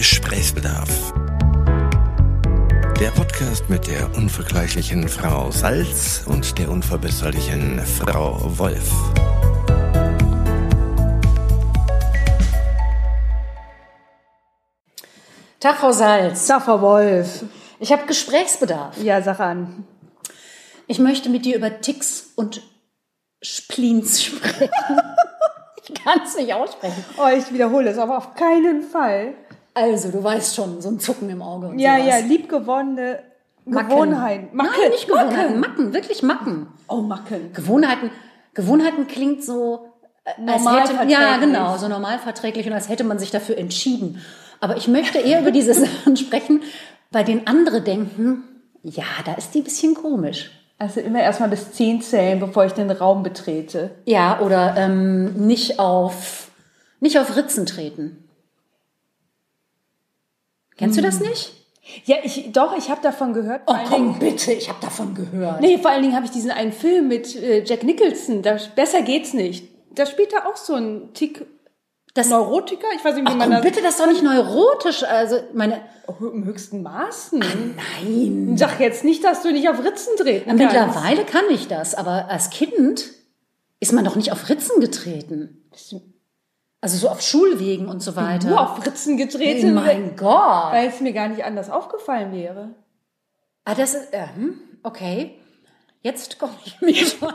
Gesprächsbedarf. Der Podcast mit der unvergleichlichen Frau Salz und der unverbesserlichen Frau Wolf. Tag, Frau Salz. Tag, Frau Wolf. Ich habe Gesprächsbedarf. Ja, sag an. Ich möchte mit dir über Ticks und Spleens sprechen. ich kann es nicht aussprechen. Oh, ich wiederhole es, aber auf keinen Fall. Also, du weißt schon, so ein Zucken im Auge und Ja, sowas. ja, liebgewonnene. Gewohnheiten. Macken. Nein, nicht Gewohnheiten. Macken. Macken, wirklich Macken. Oh, Macken. Gewohnheiten, Gewohnheiten klingt so äh, als Normal hätte, ja genau, so normal verträglich und als hätte man sich dafür entschieden. Aber ich möchte eher über diese Sachen sprechen, bei denen andere denken, ja, da ist die ein bisschen komisch. Also immer erstmal bis 10 zählen, bevor ich den Raum betrete. Ja, oder ähm, nicht auf nicht auf Ritzen treten. Kennst du das nicht? Ja, ich, doch, ich habe davon gehört. Oh komm Dingen- bitte, ich habe davon gehört. Nee, vor allen Dingen habe ich diesen einen Film mit äh, Jack Nicholson. Da, besser geht's nicht. Da spielt er auch so ein Tick Das, Neurotiker. Ich weiß nicht, wie Ach, man komm das... bitte, das ist doch nicht neurotisch. Also meine, Oh, Im höchsten Maßen. nein. Sag jetzt nicht, dass du nicht auf Ritzen treten kannst. Mittlerweile kann ich das, aber als Kind ist man doch nicht auf Ritzen getreten. Also so auf Schulwegen und so weiter. Nur auf Ritzen getreten, mein Gott. weil es mir gar nicht anders aufgefallen wäre. Ah, das ist, äh, hm, okay. Jetzt komme ich mir schon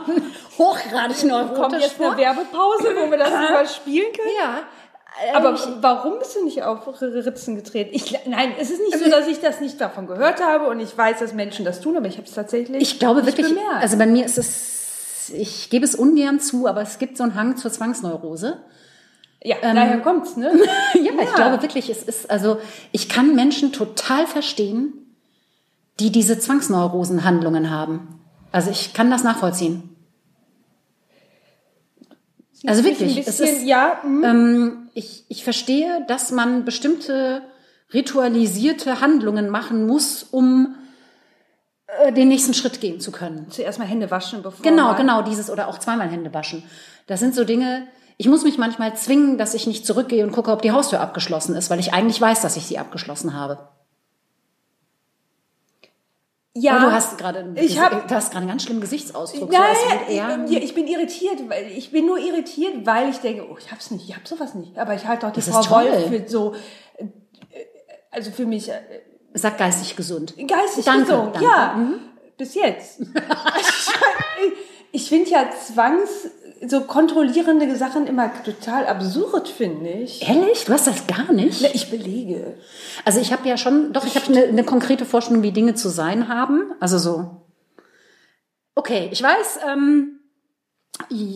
hochgradig neurotisch Kommt jetzt vor. eine Werbepause, wo wir das überspielen können? Ja. Aber warum bist du nicht auf Ritzen getreten? Ich, nein, es ist nicht so, dass ich das nicht davon gehört habe und ich weiß, dass Menschen das tun, aber ich habe es tatsächlich Ich glaube wirklich, bemerkt. also bei mir ist es, ich gebe es ungern zu, aber es gibt so einen Hang zur Zwangsneurose. Ja, daher kommt's, ne? Ja, ich glaube wirklich, es ist, also ich kann Menschen total verstehen, die diese Zwangsneurosenhandlungen haben. Also ich kann das nachvollziehen. Also Mich wirklich, ein es bisschen, ist, ja, hm. ähm, ich, ich verstehe, dass man bestimmte ritualisierte Handlungen machen muss, um äh, den nächsten Schritt gehen zu können. zuerst mal Hände waschen, bevor Genau, genau, dieses oder auch zweimal Hände waschen. Das sind so Dinge, ich muss mich manchmal zwingen, dass ich nicht zurückgehe und gucke, ob die Haustür abgeschlossen ist, weil ich eigentlich weiß, dass ich sie abgeschlossen habe. Ja, Aber du hast gerade einen, ich hab- du hast gerade einen ganz schlimmen Gesichtsausdruck. Nein, so, er, ich, ich bin irritiert, weil ich bin nur irritiert, weil ich denke, oh, ich hab's nicht, ich hab sowas nicht. Aber ich halte doch die Das Frau. Wolf für so, äh, also für mich äh, sag geistig gesund. geistig Danke, gesund. danke. Ja, Mhm. bis jetzt. ich finde ja Zwangs, so kontrollierende Sachen immer total absurd, finde ich. Ehrlich? Du hast das gar nicht? Ne, Ich belege. Also ich habe ja schon, doch, ich habe eine, eine konkrete Vorstellung, wie Dinge zu sein haben. Also so. Okay, ich weiß, ähm,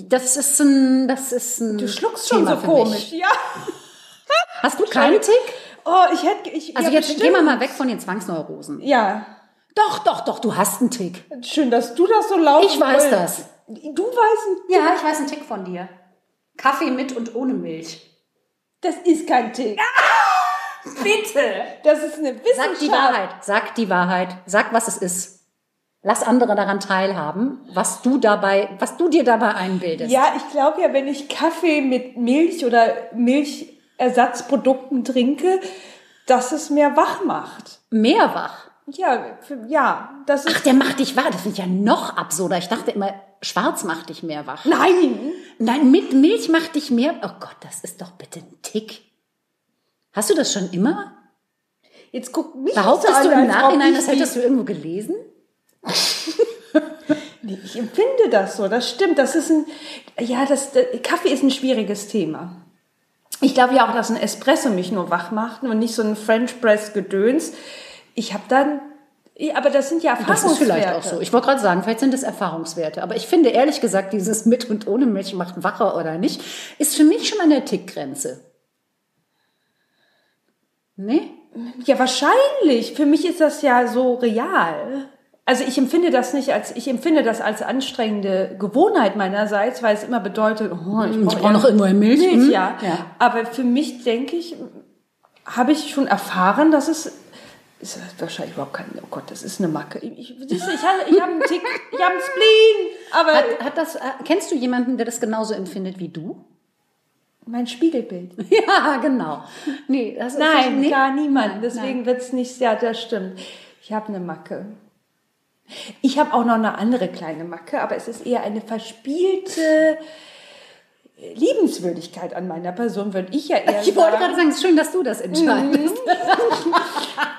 das ist ein, das ist ein Du schluckst schon Thema so komisch. Mich. Ja. Hast du keinen Tick? Oh, ich hätte, ich, Also ja, jetzt bestimmt. gehen wir mal weg von den Zwangsneurosen. Ja, Doch, doch, doch, du hast einen Tick. schön, dass du das so laut Ich weiß wolltest. das. Du weißt, Ja, ich weiß einen Tick von dir. Kaffee mit und ohne Milch. das ist kein Tick. Bitte. Das ist eine Wissenschaft. Sag die Wahrheit. Sag die Wahrheit. Sag, was es ist. Lass andere daran teilhaben, was du dabei, was du dir dabei einbildest. Ja, ich glaube ja, wenn ich Kaffee mit Milch oder Milchersatzprodukten trinke, dass es mehr wach macht. Mehr wach. Ja, für, ja, das ist. Ach, der macht dich wach. Das finde ich ja noch absurder. Ich dachte immer, schwarz macht dich mehr wach. Nein! Nein, mit Milch macht dich mehr. Oh Gott, das ist doch bitte ein Tick. Hast du das schon immer? Jetzt guck mich Behauptest so du an, im Nachhinein, das hättest du irgendwo gelesen? Nee, ich empfinde das so, das stimmt. Das ist ein, ja, das, der Kaffee ist ein schwieriges Thema. Ich glaube ja auch, dass ein Espresso mich nur wach macht und nicht so ein French Press Gedöns. Ich habe dann, aber das sind ja Das Erfahrungswerte. ist vielleicht auch so. Ich wollte gerade sagen, vielleicht sind es Erfahrungswerte. Aber ich finde ehrlich gesagt, dieses mit und ohne Milch macht wacher oder nicht, ist für mich schon an der Tickgrenze. Nee? Ja, wahrscheinlich. Für mich ist das ja so real. Also ich empfinde das nicht als, ich empfinde das als anstrengende Gewohnheit meinerseits, weil es immer bedeutet, oh, ich brauche brauch noch irgendwo Milch. Milch Hm? ja. Ja. Aber für mich, denke ich, habe ich schon erfahren, dass es ist wahrscheinlich überhaupt kein, oh Gott, das ist eine Macke. Ich, ich, habe, ich habe einen Tick, ich habe einen Spleen, aber Hat, hat das, äh, kennst du jemanden, der das genauso empfindet wie du? Mein Spiegelbild. Ja, genau. Nee, das ist Nein, nee. gar niemand. Deswegen wird's nicht, ja, das stimmt. Ich habe eine Macke. Ich habe auch noch eine andere kleine Macke, aber es ist eher eine verspielte Liebenswürdigkeit an meiner Person, würde ich ja eher Ich wollte sagen. gerade sagen, es ist schön, dass du das entscheidest.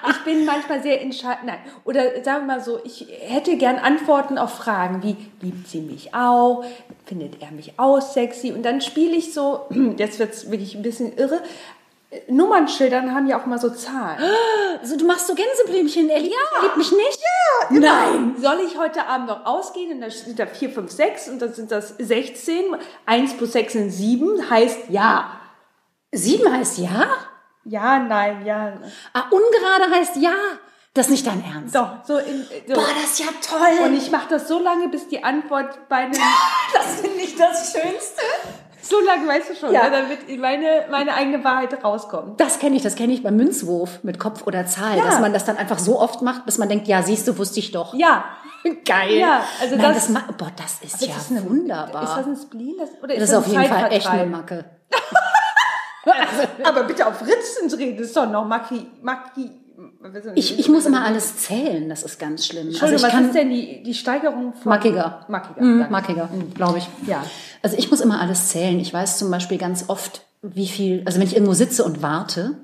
Ich bin manchmal sehr entscheidend. Nein, oder sagen wir mal so, ich hätte gern Antworten auf Fragen wie, liebt sie mich auch? Findet er mich auch sexy? Und dann spiele ich so, jetzt wird's wirklich ein bisschen irre, Nummernschildern haben ja auch mal so Zahlen. Also du machst so Gänseblümchen, liebt, er liebt mich nicht? Ja, Nein. Soll ich heute Abend noch ausgehen? Und da sind da 4, 5, 6 und dann sind das 16. 1 plus 6 sind 7, heißt ja. Sieben heißt ja? Ja, nein, ja. Ah, ungerade heißt ja. Das ist nicht dein Ernst. Doch, so in. So. Boah, das ist ja toll. Und ich mache das so lange, bis die Antwort bei einem. das finde ich das Schönste. So lange, weißt du schon, Ja. ja. damit meine, meine eigene Wahrheit rauskommt. Das kenne ich, das kenne ich beim Münzwurf mit Kopf oder Zahl, Ja. dass man das dann einfach so oft macht, bis man denkt, ja, siehst du, wusste ich doch. Ja. Geil. Ja, also Nein, das- das, boah, das ist ja das eine- wunderbar. Ist das ein Spleen? Das, oder ist das ist das auf jeden Fall echt eine Macke. Aber bitte auf Ritzen reden, das ist doch noch Maki, Maki. Ich, ich muss immer alles zählen, das ist ganz schlimm. Also Entschuldigung, ich was ist denn die, die Steigerung von. Mackiger. Mackiger. Mhm. Mackiger, glaube ich. Ja. Also ich muss immer alles zählen. Ich weiß zum Beispiel ganz oft, wie viel, also wenn ich irgendwo sitze und warte,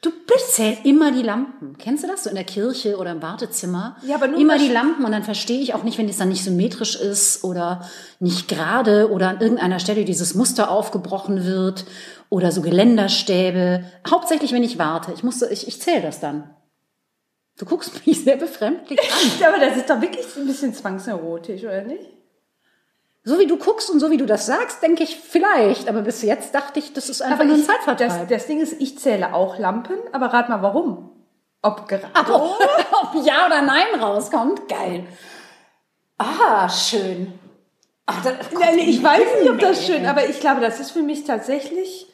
Du zähle immer die Lampen. Kennst du das? So in der Kirche oder im Wartezimmer. Ja, aber nur immer die Lampen und dann verstehe ich auch nicht, wenn es dann nicht symmetrisch ist oder nicht gerade oder an irgendeiner Stelle dieses Muster aufgebrochen wird oder so Geländerstäbe. Hauptsächlich, wenn ich warte. Ich muss, so- ich, ich zähle das dann. Du guckst mich sehr befremdlich an. Aber das ist doch wirklich ein bisschen zwangserotisch, oder nicht? So wie du guckst und so wie du das sagst, denke ich vielleicht. Aber bis jetzt dachte ich, das ist einfach nur ein ich, Zeitvertreib. das, das Ding ist, ich zähle auch Lampen, aber rat mal warum. Ob gerade. Aber ob Ja oder Nein rauskommt, geil. Ah, schön. Ach, das, Nein, ich weiß nicht, ob das schön, aber ich glaube, das ist für mich tatsächlich.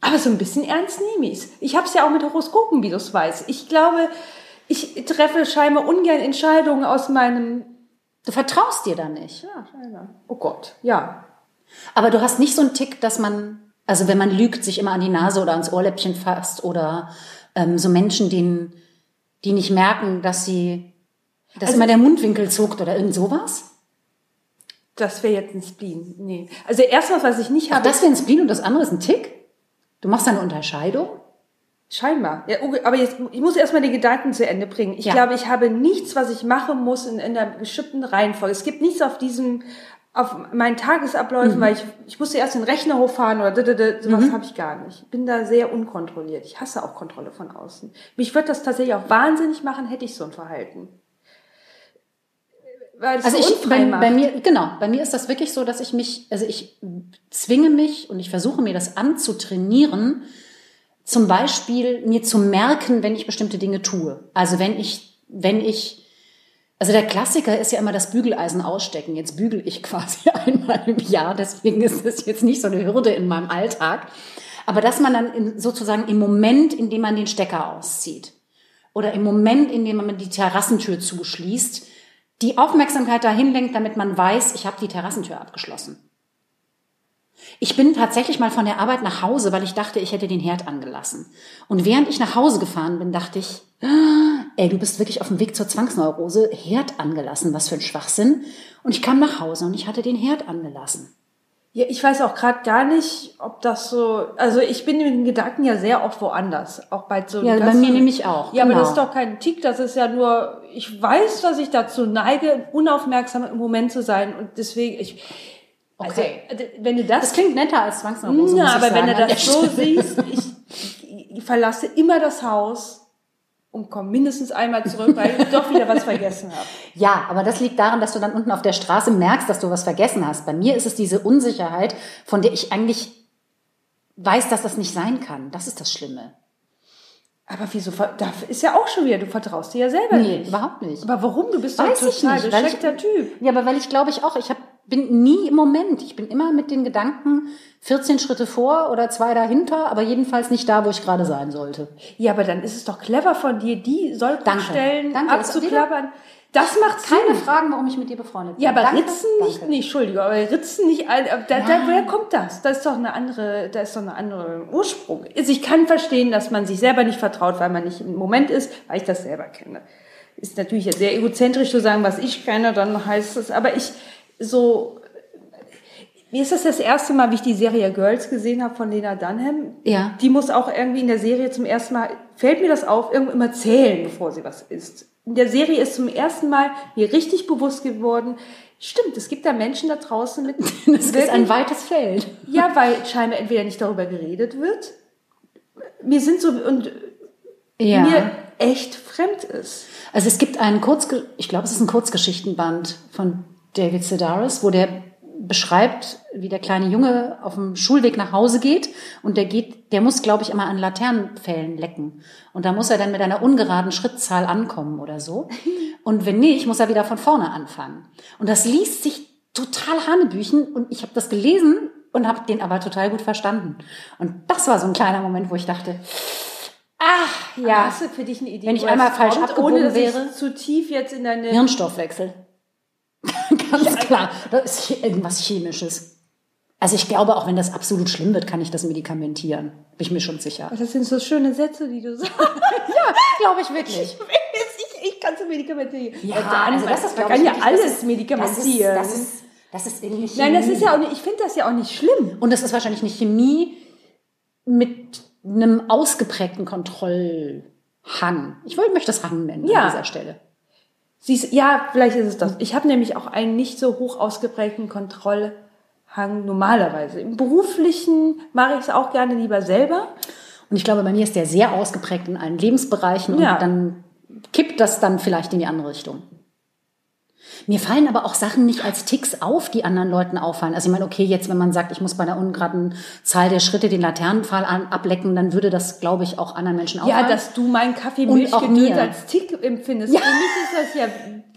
Aber so ein bisschen ernst nehme ich's. Ich habe es ja auch mit Horoskopen, wie du es weißt. Ich glaube, ich treffe scheinbar ungern Entscheidungen aus meinem. Du vertraust dir da nicht. Ja, scheinbar. Oh Gott, ja. Aber du hast nicht so einen Tick, dass man, also wenn man lügt, sich immer an die Nase oder ans Ohrläppchen fasst oder ähm, so Menschen, denen, die nicht merken, dass sie, dass Also immer der Mundwinkel zuckt oder irgend sowas. Das wäre jetzt ein Spleen. Nee. Also erstmal, was ich nicht Ach, habe. das wäre ein Spleen und das andere ist ein Tick? Du machst eine Unterscheidung? Scheinbar. Ja, aber jetzt, ich muss erstmal den Gedanken zu Ende bringen. Ich Ja. glaube, ich habe nichts, was ich machen muss in, in einer bestimmten Reihenfolge. Es gibt nichts auf diesem, auf meinen Tagesabläufen, weil ich, ich musste erst den Rechner hochfahren oder d- d- d- sowas habe ich gar nicht. Ich bin da sehr unkontrolliert. Ich hasse auch Kontrolle von außen. Mich würde das tatsächlich auch wahnsinnig machen, hätte ich so ein Verhalten. Weil es Also so ich, bei, bei mir, genau, bei mir ist das wirklich so, dass ich mich, also ich zwinge mich und ich versuche mir das anzutrainieren, zum Beispiel mir zu merken, wenn ich bestimmte Dinge tue. Also wenn ich, wenn ich, also der Klassiker ist ja immer das Bügeleisen ausstecken. Jetzt bügel ich quasi einmal im Jahr, deswegen ist das jetzt nicht so eine Hürde in meinem Alltag. Aber dass man dann in, sozusagen im Moment, in dem man den Stecker auszieht oder im Moment, in dem man die Terrassentür zuschließt, die Aufmerksamkeit dahin lenkt, damit man weiß, ich habe die Terrassentür abgeschlossen. Ich bin tatsächlich mal von der Arbeit nach Hause, weil ich dachte, ich hätte den Herd angelassen. Und während ich nach Hause gefahren bin, dachte ich, ah, ey, du bist wirklich auf dem Weg zur Zwangsneurose, Herd angelassen, was für ein Schwachsinn. Und ich kam nach Hause und ich hatte den Herd angelassen. Ja, ich weiß auch gerade gar nicht, ob das so. Also ich bin mit den Gedanken ja sehr oft woanders. Auch bei so. Ja, bei mir nämlich auch, Ja, aber genau. das ist doch kein Tick. Das ist ja nur. Ich weiß, dass ich dazu neige, unaufmerksam im Moment zu sein und deswegen ich. Okay. Also, wenn du das. Das klingt netter als Zwangsneurose. ich aber wenn sagen, du das so siehst, ich, ich verlasse immer das Haus und komme mindestens einmal zurück, weil ich doch wieder was vergessen habe. Ja, aber das liegt daran, dass du dann unten auf der Straße merkst, dass du was vergessen hast. Bei mir ist es diese Unsicherheit, von der ich eigentlich weiß, dass das nicht sein kann. Das ist das Schlimme. Aber wieso? Da ist ja auch schon wieder. Du vertraust dir ja selber Nee, nicht. überhaupt nicht. Aber warum? Du bist doch ich total nicht, beschreckter Typ. Ja, aber weil ich glaube ich auch, ich hab, bin nie im Moment. Ich bin immer mit den Gedanken 14 Schritte vor oder zwei dahinter, aber jedenfalls nicht da, wo ich gerade sein sollte. Ja, aber dann ist es doch clever von dir, die Sollbruchstellen abzuklappern. Das macht Keine Sinn. Fragen, warum ich mit dir befreundet bin. Ja, aber Danke, Ritzen nicht, danke. nee, Entschuldigung, aber Ritzen nicht, da, da, woher kommt das? Da ist doch eine andere, da ist doch eine andere Ursprung. Also ich kann verstehen, dass man sich selber nicht vertraut, weil man nicht im Moment ist, weil ich das selber kenne. Ist natürlich sehr egozentrisch zu sagen, was ich kenne, dann heißt es, aber ich so, mir ist das das erste Mal, wie ich die Serie Girls gesehen habe von Lena Dunham. Ja. Die muss auch irgendwie in der Serie zum ersten Mal, fällt mir das auf, irgendwo immer zählen, bevor sie was isst. In der Serie ist zum ersten Mal mir richtig bewusst geworden, stimmt, es gibt da Menschen da draußen mit. Das ist ein weites Feld. Ja, weil scheinbar entweder nicht darüber geredet wird. Mir sind so, und Ja. mir echt fremd ist. Also es gibt einen Kurzge ich glaube, es ist ein Kurzgeschichtenband von David Sedaris, wo der beschreibt, wie der kleine Junge auf dem Schulweg nach Hause geht und der geht, der muss, glaube ich, immer an Laternenpfählen lecken. Und da muss er dann mit einer ungeraden Schrittzahl ankommen oder so. Und wenn nicht, muss er wieder von vorne anfangen. Und das liest sich total Hanebüchen und ich habe das gelesen und habe den aber total gut verstanden. Und das war so ein kleiner Moment, wo ich dachte, ach ja, Hast du für dich eine Idee? Wenn ich einmal falsch kommt, abgebogen ohne dass wäre? zu tief jetzt in deine Hirnstoffwechsel. Ganz klar. Das ist irgendwas Chemisches. Also ich glaube, auch wenn das absolut schlimm wird, kann ich das medikamentieren. Bin ich mir schon sicher. Das sind so schöne Sätze, die du sagst. Glaube ich wirklich. ich, ich kann es medikamentieren. Ja, dann- also das ist, man kann ich, ja alles das ist- medikamentieren. Das ist, das ist, das ist irgendwie Nein, das Chemie. ist ja auch nicht, ich finde das ja auch nicht schlimm. Und das ist wahrscheinlich eine Chemie mit einem ausgeprägten Kontrollhang. Ich wollte, möchte das Hang nennen Ja. an dieser Stelle. Siehst, ja, vielleicht ist es das. Ich habe nämlich auch einen nicht so hoch ausgeprägten Kontrollhang normalerweise. Im Beruflichen mache ich es auch gerne lieber selber. Und ich glaube, bei mir ist der sehr ausgeprägt in allen Lebensbereichen und Ja. dann kippt das dann vielleicht in die andere Richtung. Mir fallen aber auch Sachen nicht als Ticks auf, die anderen Leuten auffallen. Also ich meine, okay, jetzt wenn man sagt, ich muss bei einer ungeraden Zahl der Schritte den Laternenpfahl an, ablecken, dann würde das, glaube ich, auch anderen Menschen auffallen. Ja, dass du meinen Kaffee Milchgedöns als Tick empfindest. Für mich ist das ja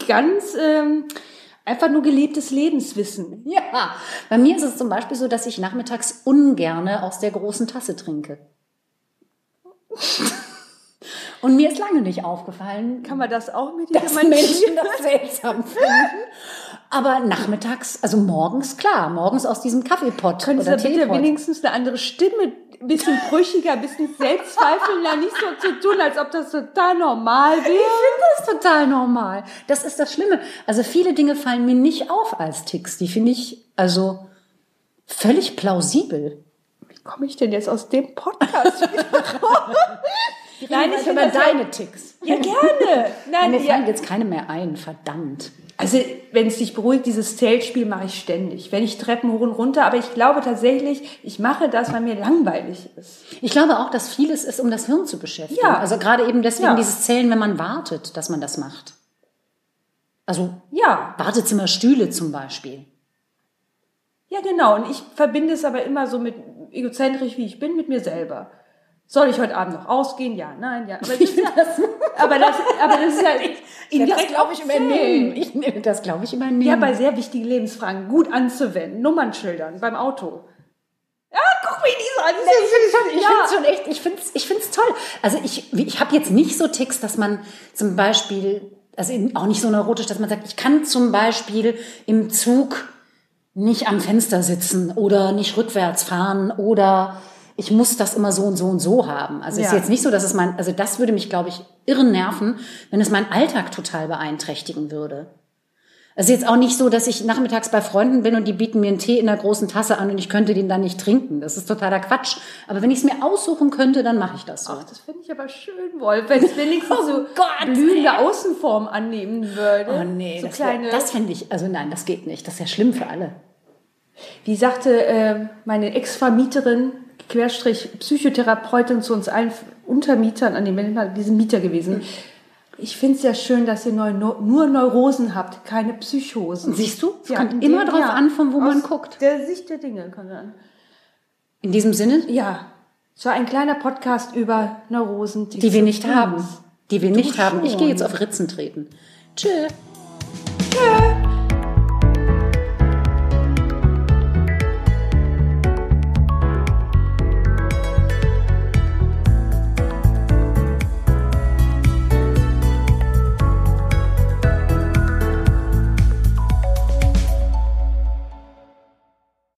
ganz ähm, einfach nur gelebtes Lebenswissen. Ja, bei mir ist es zum Beispiel so, dass ich nachmittags ungerne aus der großen Tasse trinke. Und mir ist lange nicht aufgefallen, Kann man das auch mit dass Menschen das seltsam finden. Aber nachmittags, also morgens, klar, morgens aus diesem Kaffeepott Könntest oder du bitte wenigstens eine andere Stimme, ein bisschen brüchiger, ein bisschen selbstzweifelnder, nicht so zu tun, als ob das total normal wäre? Das ist total normal. Das ist das Schlimme. Also viele Dinge fallen mir nicht auf als Ticks. Die finde ich also völlig plausibel. Wie komme ich denn jetzt aus dem Podcast wieder raus? Nein, ich über deine Ticks. Ja, gerne. Nein, Mir ja. fallen jetzt keine mehr ein, verdammt. Also, wenn es dich beruhigt, dieses Zeltspiel mache ich ständig. Wenn ich Treppen hoch und runter, aber ich glaube tatsächlich, ich mache das, weil mir langweilig ist. Ich glaube auch, dass vieles ist, um das Hirn zu beschäftigen. Ja. Also gerade eben deswegen Ja. dieses Zählen, wenn man wartet, dass man das macht. Also Ja, Wartezimmerstühle zum Beispiel. ja, genau. Und ich verbinde es aber immer so mit egozentrisch, wie ich bin, mit mir selber. Soll ich heute Abend noch ausgehen? Ja, nein, ja. Aber das, ist, ja, aber das, aber das ist ja indirekt auch Zählen. Ich nehme das, glaube ich, übernehmen. Ja, bei sehr wichtigen Lebensfragen gut anzuwenden. Nummernschildern beim Auto. Ja, guck mich die so an. Das ich ja. finde es schon echt, ich finde es ich find's toll. Also ich, ich habe jetzt nicht so Ticks, dass man zum Beispiel, also auch nicht so neurotisch, dass man sagt, ich kann zum Beispiel im Zug nicht am Fenster sitzen oder nicht rückwärts fahren oder ich muss das immer so und so und so haben. Also es ist Ja. jetzt nicht so, dass es mein, also das würde mich, glaube ich, irren nerven, wenn es meinen Alltag total beeinträchtigen würde. Es ist jetzt auch nicht so, dass ich nachmittags bei Freunden bin und die bieten mir einen Tee in einer großen Tasse an und ich könnte den dann nicht trinken. Das ist totaler Quatsch. Aber wenn ich es mir aussuchen könnte, dann mache ich das so. Ach, das finde ich aber schön, Wolf, wenn es wenigstens so Oh Gott, blühende Außenform annehmen würde. Oh nee, so das, kleine. das finde ich, also nein, das geht nicht. Das ist ja schlimm für alle. Wie sagte äh, meine Ex-Vermieterin, Querstrich Psychotherapeutin zu uns allen Untermietern, an dem bin ich mal diesen Mieter gewesen. Ich finde es ja schön, dass ihr neu, nur Neurosen habt, keine Psychosen. Siehst du? Es Ja, kommt immer dem- drauf ja, an, von wo man guckt. Der Sicht der Dinge kommt an. In diesem Sinne, Ja, es war ein kleiner Podcast über Neurosen, die wir nicht haben. Die wir nicht haben. Ich schon. gehe jetzt auf Ritzen treten. Tschö. Tschö.